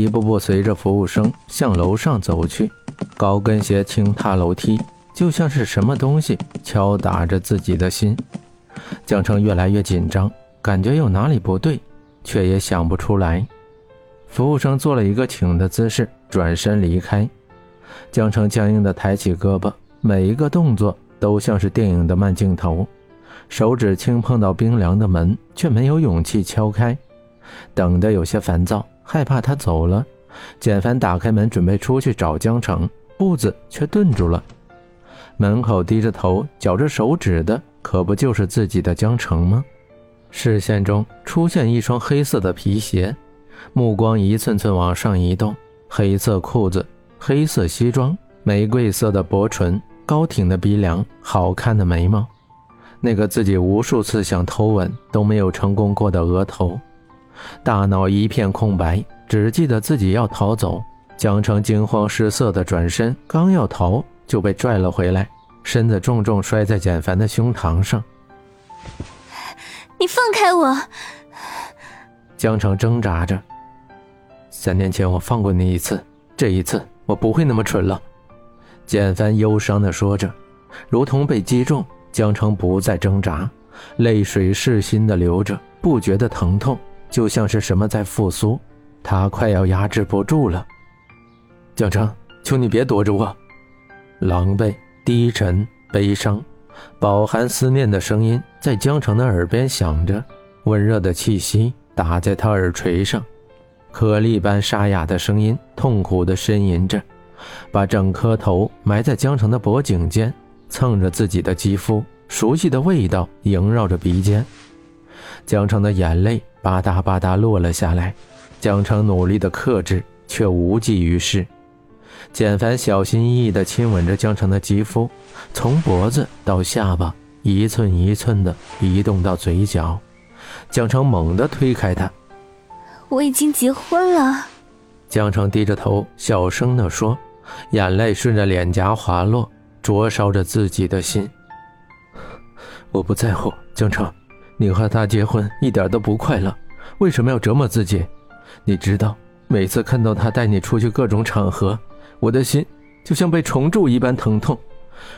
一步步随着服务生向楼上走去，高跟鞋轻踏楼梯，就像是什么东西敲打着自己的心。江城越来越紧张，感觉有哪里不对，却也想不出来。服务生做了一个请的姿势，转身离开。江城僵硬地抬起胳膊，每一个动作都像是电影的慢镜头。手指轻碰到冰凉的门，却没有勇气敲开。等得有些烦躁，害怕他走了。简凡打开门，准备出去找江城，步子却顿住了。门口低着头，绞着手指的，可不就是自己的江城吗？视线中出现一双黑色的皮鞋，目光一寸寸往上移动。黑色裤子，黑色西装，玫瑰色的薄唇，高挺的鼻梁，好看的眉毛，那个自己无数次想偷吻都没有成功过的额头。大脑一片空白，只记得自己要逃走。江城惊慌失色的转身，刚要逃，就被拽了回来，身子重重摔在简凡的胸膛上。你放开我！江城挣扎着。三年前我放过你一次，这一次我不会那么蠢了。简凡忧伤地说着，如同被击中。江城不再挣扎，泪水噬心的流着，不觉得疼痛。就像是什么在复苏，他快要压制不住了。江城，求你别躲着我！狼狈、低沉、悲伤，饱含思念的声音在江城的耳边响着，温热的气息打在他耳垂上，颗粒般沙哑的声音痛苦地呻吟着，把整颗头埋在江城的脖颈间，蹭着自己的肌肤，熟悉的味道萦绕着鼻尖。江城的眼泪。吧嗒吧嗒落了下来，江城努力的克制，却无济于事。简凡小心翼翼地亲吻着江城的肌肤，从脖子到下巴，一寸一寸地移动到嘴角。江城猛地推开他：“我已经结婚了。”江城低着头，小声地说，眼泪顺着脸颊滑落，灼烧着自己的心。我不在乎，江城。你和他结婚一点都不快乐，为什么要折磨自己？你知道，每次看到他带你出去各种场合，我的心就像被虫蛀一般疼痛，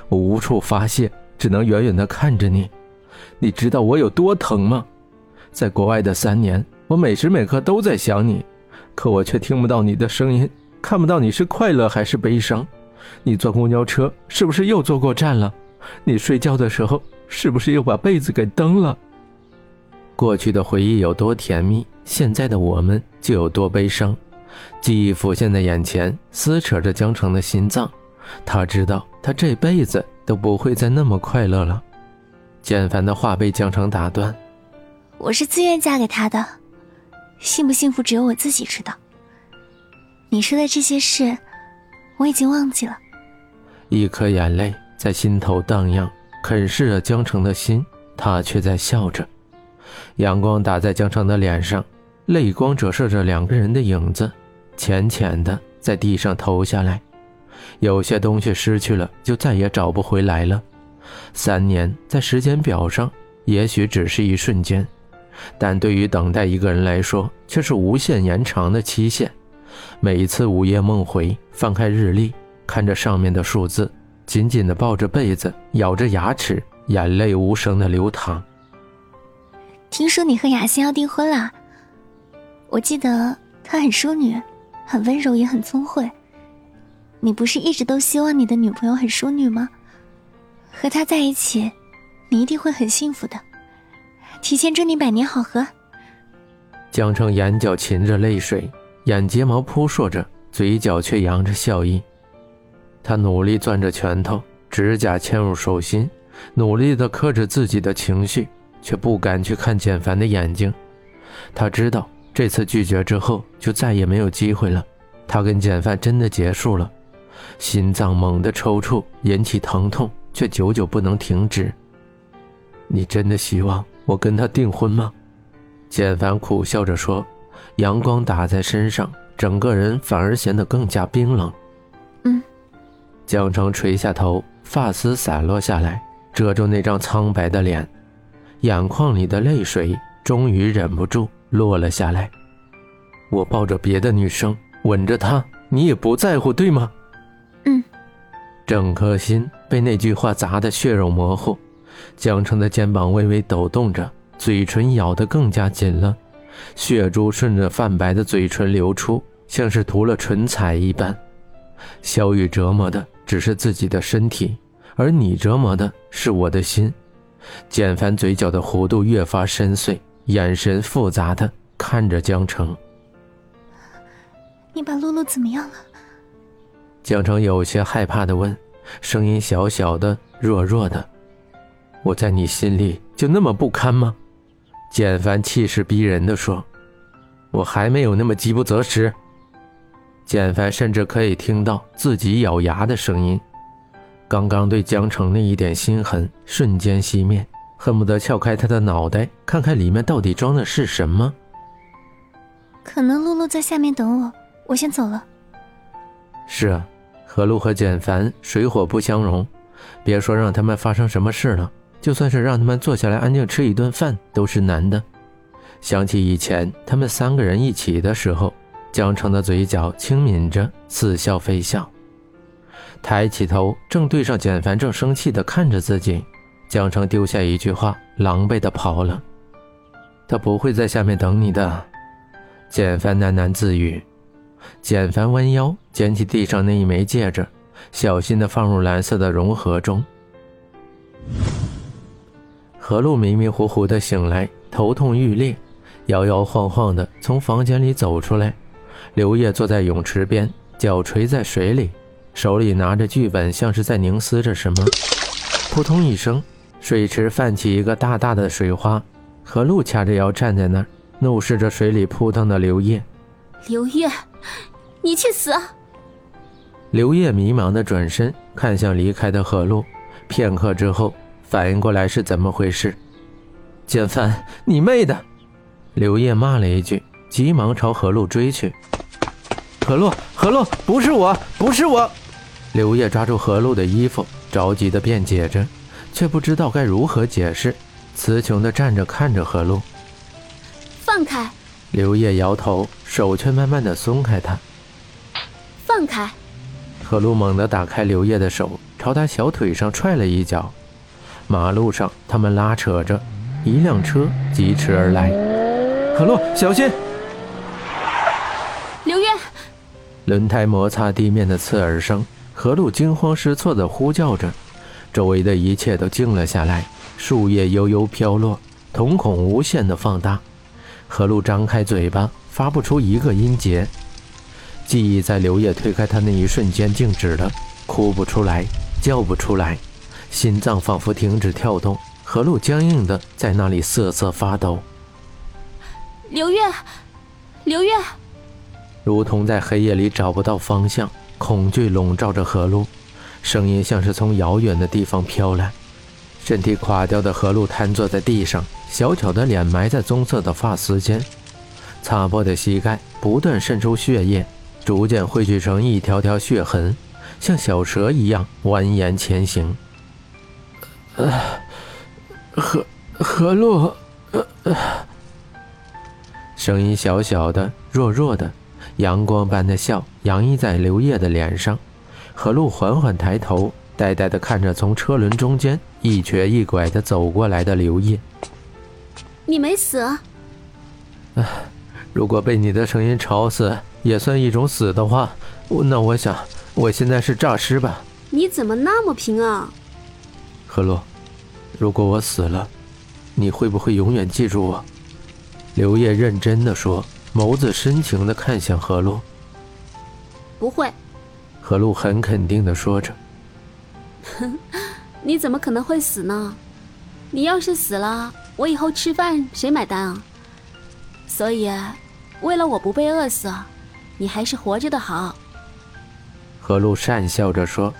我无处发泄，只能远远地看着你。你知道我有多疼吗？在国外的三年，我每时每刻都在想你，可我却听不到你的声音，看不到你是快乐还是悲伤。你坐公交车是不是又坐过站了？你睡觉的时候是不是又把被子给蹬了？过去的回忆有多甜蜜，现在的我们就有多悲伤。记忆浮现在眼前，撕扯着江城的心脏。他知道，他这辈子都不会再那么快乐了。简凡的话被江城打断：“我是自愿嫁给他的，幸不幸福只有我自己知道。你说的这些事，我已经忘记了。”一颗眼泪在心头荡漾，啃噬着江城的心。他却在笑着。阳光打在江城的脸上，泪光折射着两个人的影子，浅浅的在地上投下来。有些东西失去了，就再也找不回来了。三年在时间表上也许只是一瞬间，但对于等待一个人来说，却是无限延长的期限。每一次午夜梦回，翻开日历，看着上面的数字，紧紧地抱着被子，咬着牙齿，眼泪无声的流淌。听说你和雅欣要订婚了，我记得她很淑女，很温柔，也很聪慧。你不是一直都希望你的女朋友很淑女吗？和她在一起，你一定会很幸福的。提前祝你百年好合。江澄眼角噙着泪水，眼睫毛扑朔着，嘴角却扬着笑意。他努力攥着拳头，指甲嵌入手心，努力地克制自己的情绪。却不敢去看简凡的眼睛，他知道这次拒绝之后就再也没有机会了。他跟简凡真的结束了，心脏猛地抽搐，引起疼痛，却久久不能停止。你真的希望我跟他订婚吗？简凡苦笑着说。阳光打在身上，整个人反而显得更加冰冷。嗯。江城垂下头，发丝散落下来，遮住那张苍白的脸。眼眶里的泪水终于忍不住落了下来。我抱着别的女生吻着她，你也不在乎，对吗？嗯。整颗心被那句话砸得血肉模糊，江澄的肩膀微微抖动着，嘴唇咬得更加紧了，血珠顺着泛白的嘴唇流出，像是涂了唇彩一般。小雨折磨的只是自己的身体，而你折磨的是我的心。简凡嘴角的弧度越发深邃，眼神复杂的看着江城。你把露露怎么样了？江城有些害怕的问，声音小小的、弱弱的。我在你心里就那么不堪吗？简凡气势逼人的说。我还没有那么饥不择食。简凡甚至可以听到自己咬牙的声音。刚刚对江城那一点心痕瞬间熄灭，恨不得撬开他的脑袋，看看里面到底装的是什么。可能露露在下面等我，我先走了。是啊，何露和简凡水火不相容，别说让他们发生什么事了，就算是让他们坐下来安静吃一顿饭都是难的。想起以前他们三个人一起的时候，江城的嘴角轻抿着，似笑非笑。抬起头，正对上简凡，正生气地看着自己。江城丢下一句话，狼狈地跑了。他不会在下面等你的，简凡喃喃自语。简凡弯腰捡起地上那一枚戒指，小心地放入蓝色的融合中。何露迷迷糊糊地醒来，头痛欲裂，摇摇晃晃地从房间里走出来。刘烨坐在泳池边，脚垂在水里。手里拿着剧本，像是在凝思着什么。扑通一声，水池泛起一个大大的水花。何露掐着腰站在那儿，怒视着水里扑腾的刘烨。刘烨，你去死！刘烨迷茫的转身看向离开的何露，片刻之后反应过来是怎么回事。简凡，你妹的！刘烨骂了一句，急忙朝何露追去。何露，何露，不是我，不是我！刘烨抓住何露的衣服，着急地辩解着，却不知道该如何解释，词穷地站着看着何露。放开！刘烨摇头，手却慢慢地松开他。放开！何露猛地打开刘烨的手，朝他小腿上踹了一脚。马路上，他们拉扯着，一辆车疾驰而来。何露，小心！刘烨！轮胎摩擦地面的刺耳声。何露惊慌失措地呼叫着，周围的一切都静了下来。树叶悠悠飘落，瞳孔无限的放大。何露张开嘴巴，发不出一个音节。记忆在刘烨推开他那一瞬间静止了，哭不出来，叫不出来，心脏仿佛停止跳动。何露僵硬的在那里瑟瑟发抖。刘烨，刘烨，如同在黑夜里找不到方向。恐惧笼罩着何露，声音像是从遥远的地方飘来。身体垮掉的何露瘫坐在地上，小巧的脸埋在棕色的发丝间，擦破的膝盖不断渗出血液，逐渐汇聚成一条条血痕，像小蛇一样蜿蜒前行。呃，何何露，呃呃，声音小小的，弱弱的。阳光般的笑洋溢在刘烨的脸上，何露缓缓抬头，呆呆地看着从车轮中间一瘸一拐地走过来的刘烨。你没死？啊，如果被你的声音吵死也算一种死的话，那我想我现在是诈尸吧？你怎么那么平啊？何露，如果我死了，你会不会永远记住我？刘烨认真地说。眸子深情的看向何露，不会。何露很肯定的说着：“ 你怎么可能会死呢？你要是死了，我以后吃饭谁买单啊？所以，为了我不被饿死，你还是活着的好。”何露讪笑着说，